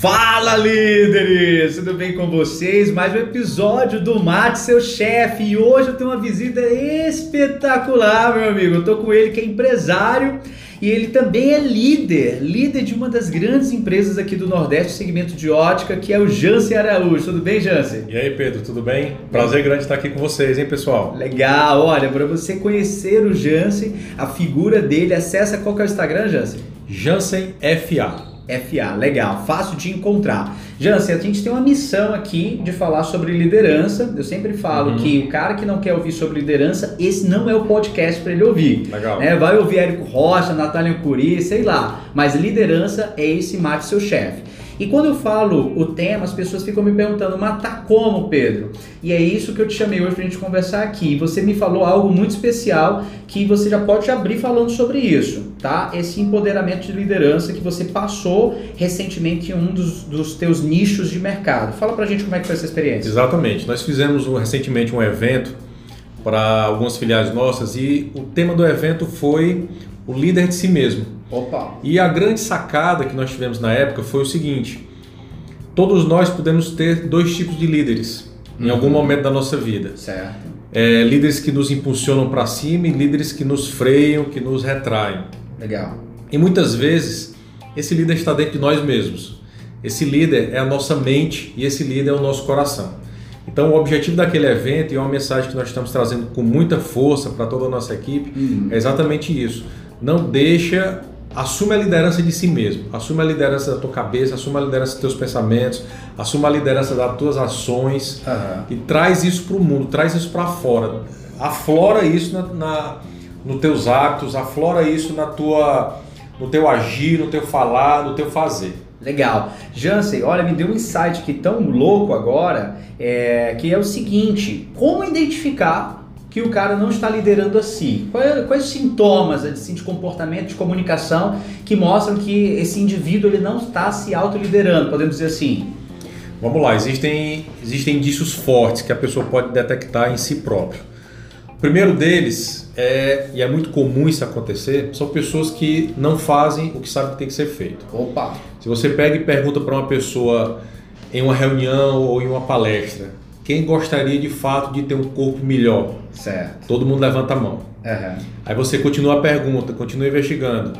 Fala líderes, tudo bem com vocês? Mais um episódio do Mate Seu Chefe e hoje eu tenho uma visita espetacular, meu amigo. Eu tô com ele que é empresário e ele também é líder, líder de uma das grandes empresas aqui do Nordeste, segmento de ótica, que é o Jansen Araújo. Tudo bem, Jansen? E aí, Pedro, tudo bem? Prazer grande estar aqui com vocês, hein, pessoal? Legal, olha, para você conhecer o Jansen, a figura dele, acessa qual que é o Instagram, Jansen? Jansen FA. FA, legal, fácil de encontrar. Jansen, a gente tem uma missão aqui de falar sobre liderança. Eu sempre falo uhum. que o cara que não quer ouvir sobre liderança, esse não é o podcast para ele ouvir. Legal. É, vai ouvir Érico Rocha, Natália Curi, sei lá. Mas liderança é esse mate seu chefe. E quando eu falo o tema, as pessoas ficam me perguntando, mas tá como, Pedro? E é isso que eu te chamei hoje pra gente conversar aqui. Você me falou algo muito especial que você já pode abrir falando sobre isso, tá? Esse empoderamento de liderança que você passou recentemente em um dos, dos teus nichos de mercado. Fala pra gente como é que foi essa experiência. Exatamente. Nós fizemos recentemente um evento para algumas filiais nossas e o tema do evento foi o líder de si mesmo. Opa. E a grande sacada que nós tivemos na época foi o seguinte: todos nós podemos ter dois tipos de líderes em algum uhum. momento da nossa vida. Certo. É, líderes que nos impulsionam para cima e líderes que nos freiam, que nos retraem. Legal. E muitas vezes esse líder está dentro de nós mesmos. Esse líder é a nossa mente e esse líder é o nosso coração. Então, o objetivo daquele evento e é uma mensagem que nós estamos trazendo com muita força para toda a nossa equipe uhum. é exatamente isso. Não deixa Assume a liderança de si mesmo, assume a liderança da tua cabeça, assume a liderança dos teus pensamentos, assume a liderança das tuas ações uhum. e traz isso para o mundo, traz isso para fora. Aflora isso na, na, nos teus hábitos, aflora isso na tua, no teu agir, no teu falar, no teu fazer. Legal. Jansen, olha, me deu um insight aqui tão louco agora, é, que é o seguinte, como identificar que o cara não está liderando a si? Quais, quais os sintomas assim, de comportamento, de comunicação que mostram que esse indivíduo ele não está se autoliderando, podemos dizer assim? Vamos lá, existem, existem indícios fortes que a pessoa pode detectar em si próprio. O primeiro deles, é, e é muito comum isso acontecer, são pessoas que não fazem o que sabem que tem que ser feito. Opa! Se você pega e pergunta para uma pessoa em uma reunião ou em uma palestra, quem gostaria de fato de ter um corpo melhor? Certo. Todo mundo levanta a mão. Uhum. Aí você continua a pergunta, continua investigando.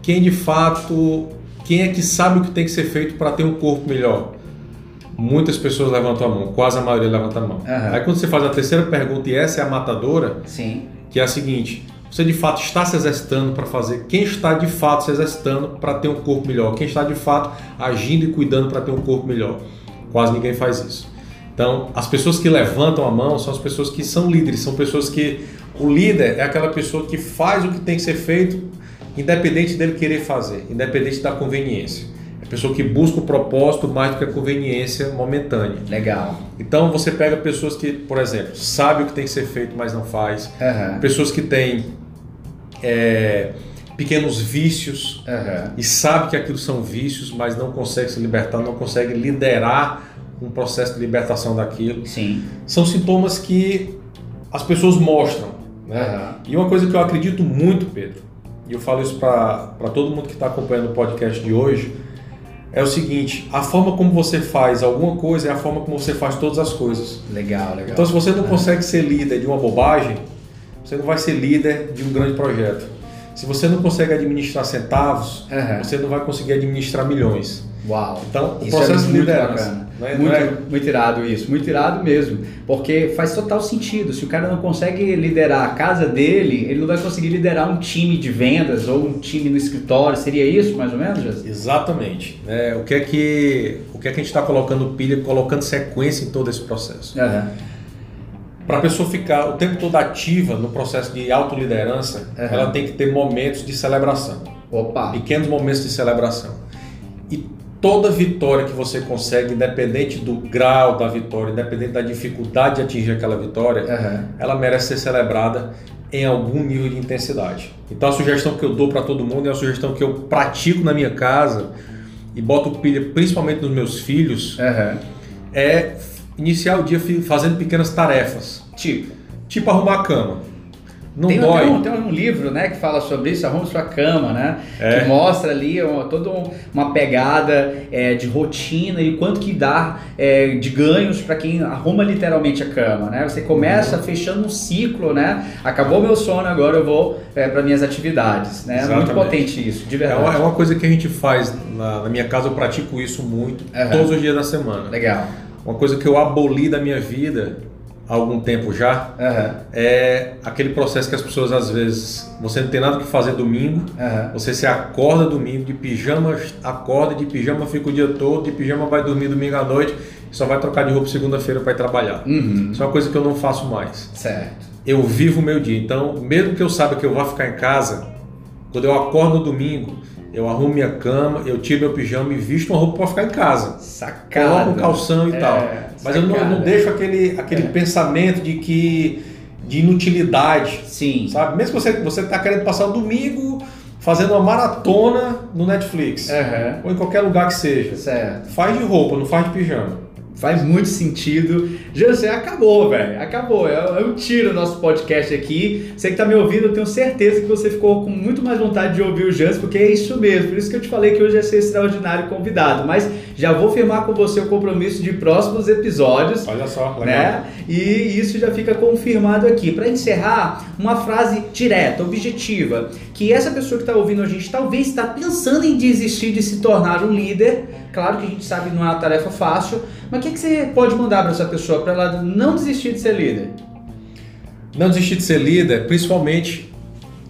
Quem de fato, quem é que sabe o que tem que ser feito para ter um corpo melhor? Muitas pessoas levantam a mão, quase a maioria levanta a mão. Uhum. Aí quando você faz a terceira pergunta e essa é a matadora, Sim. que é a seguinte: você de fato está se exercitando para fazer? Quem está de fato se exercitando para ter um corpo melhor? Quem está de fato agindo e cuidando para ter um corpo melhor? Quase ninguém faz isso. Então, as pessoas que levantam a mão são as pessoas que são líderes, são pessoas que o líder é aquela pessoa que faz o que tem que ser feito, independente dele querer fazer, independente da conveniência. Pessoa que busca o propósito mais do que a conveniência momentânea. Legal. Então você pega pessoas que, por exemplo, sabem o que tem que ser feito, mas não faz. Uhum. Pessoas que têm é, pequenos vícios uhum. e sabe que aquilo são vícios, mas não consegue se libertar, não consegue liderar um processo de libertação daquilo. Sim. São sintomas que as pessoas mostram. Né? Uhum. E uma coisa que eu acredito muito, Pedro, e eu falo isso para todo mundo que está acompanhando o podcast de hoje, é o seguinte: a forma como você faz alguma coisa é a forma como você faz todas as coisas. Legal, legal. Então, se você não uhum. consegue ser líder de uma bobagem, você não vai ser líder de um grande projeto. Se você não consegue administrar centavos, uhum. você não vai conseguir administrar milhões. Uau! Então, o é processo é de liderança. É, muito, é... muito irado isso, muito irado mesmo. Porque faz total sentido. Se o cara não consegue liderar a casa dele, ele não vai conseguir liderar um time de vendas ou um time no escritório. Seria isso, mais ou menos, Jesus? Exatamente. É, o, que é que, o que é que a gente está colocando pilha, colocando sequência em todo esse processo? Uhum. Para a pessoa ficar o tempo todo ativa no processo de autoliderança, uhum. ela tem que ter momentos de celebração. Opa! Pequenos momentos de celebração. Toda vitória que você consegue, independente do grau da vitória, independente da dificuldade de atingir aquela vitória, uhum. ela merece ser celebrada em algum nível de intensidade. Então a sugestão que eu dou para todo mundo é a sugestão que eu pratico na minha casa e boto pilha principalmente nos meus filhos uhum. é iniciar o dia fazendo pequenas tarefas, tipo, tipo arrumar a cama. Não tem, dói. Um, tem um livro né, que fala sobre isso, Arrume Sua Cama, né? É. Que mostra ali uma, toda um- uma pegada é, de rotina e quanto que dá é, de ganhos para quem arruma literalmente a cama, né? Você começa Uhum. fechando um ciclo, né? Acabou meu sono, agora eu vou para minhas atividades, né? Muito Exatamente. potente isso, de É verdade. uma, é uma coisa que a gente faz na, na minha casa, eu pratico isso muito, Aham. todos os dias da semana. Legal. Uma coisa que eu aboli da minha vida há algum tempo já Aham, é aquele processo que as pessoas às vezes você não tem nada que fazer domingo, aham. você se acorda domingo de pijama, acorda de pijama, fica o dia todo, de pijama vai dormir domingo à noite, só vai trocar de roupa segunda-feira para ir trabalhar. Uhum. Isso é uma coisa que eu não faço mais. Certo. Eu vivo o meu dia. Então, mesmo que eu saiba que eu vou ficar em casa, quando eu acordo no domingo, eu arrumo minha cama, eu tiro meu pijama e visto uma roupa para ficar em casa. Sacada. Coloco um calção e É, tal. Mas eu não, não deixo aquele, aquele É. pensamento de que de inutilidade, Sim. sabe? Mesmo que você você tá querendo passar o domingo fazendo uma maratona no Netflix Aham. ou em qualquer lugar que seja, Certo. faz de roupa, não faz de pijama. Faz muito sentido. Jansen, acabou, velho. Acabou. É, é um tiro o nosso podcast aqui. Você que tá me ouvindo, eu tenho certeza que você ficou com muito mais vontade de ouvir o Jansen, porque é isso mesmo. Por isso que eu te falei que hoje ia ser extraordinário convidado. Mas já vou firmar com você o compromisso de próximos episódios. Olha só, legal. Né? E isso já fica confirmado aqui. Para encerrar, uma frase direta, objetiva, que essa pessoa que está ouvindo a gente talvez está pensando em desistir de se tornar um líder. Claro que a gente sabe que não é uma tarefa fácil, mas o que, que você pode mandar para essa pessoa para ela não desistir de ser líder? Não desistir de ser líder, principalmente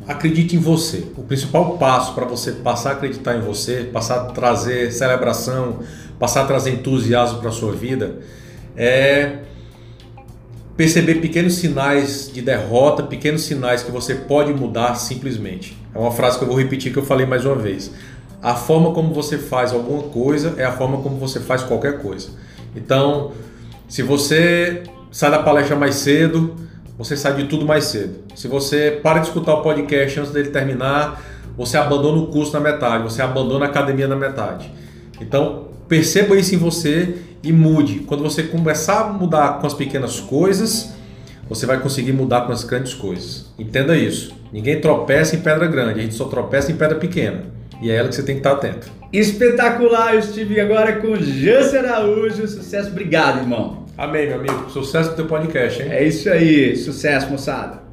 acredite em você. O principal passo para você passar a acreditar em você, passar a trazer celebração, passar a trazer entusiasmo para a sua vida, é perceber pequenos sinais de derrota, pequenos sinais que você pode mudar simplesmente. É uma frase que eu vou repetir que eu falei mais uma vez. A forma como você faz alguma coisa é a forma como você faz qualquer coisa. Então, se você sai da palestra mais cedo, você sai de tudo mais cedo. Se você para de escutar o podcast antes dele terminar, você abandona o curso na metade, você abandona a academia na metade. Então, perceba isso em você e mude. Quando você começar a mudar com as pequenas coisas, você vai conseguir mudar com as grandes coisas. Entenda isso. Ninguém tropeça em pedra grande, a gente só tropeça em pedra pequena. E é ela que você tem que estar atento. Espetacular! Eu estive agora com Jansen Araújo. Sucesso, obrigado, irmão. Amém, meu amigo. Sucesso do teu podcast, hein? É isso aí. Sucesso, moçada.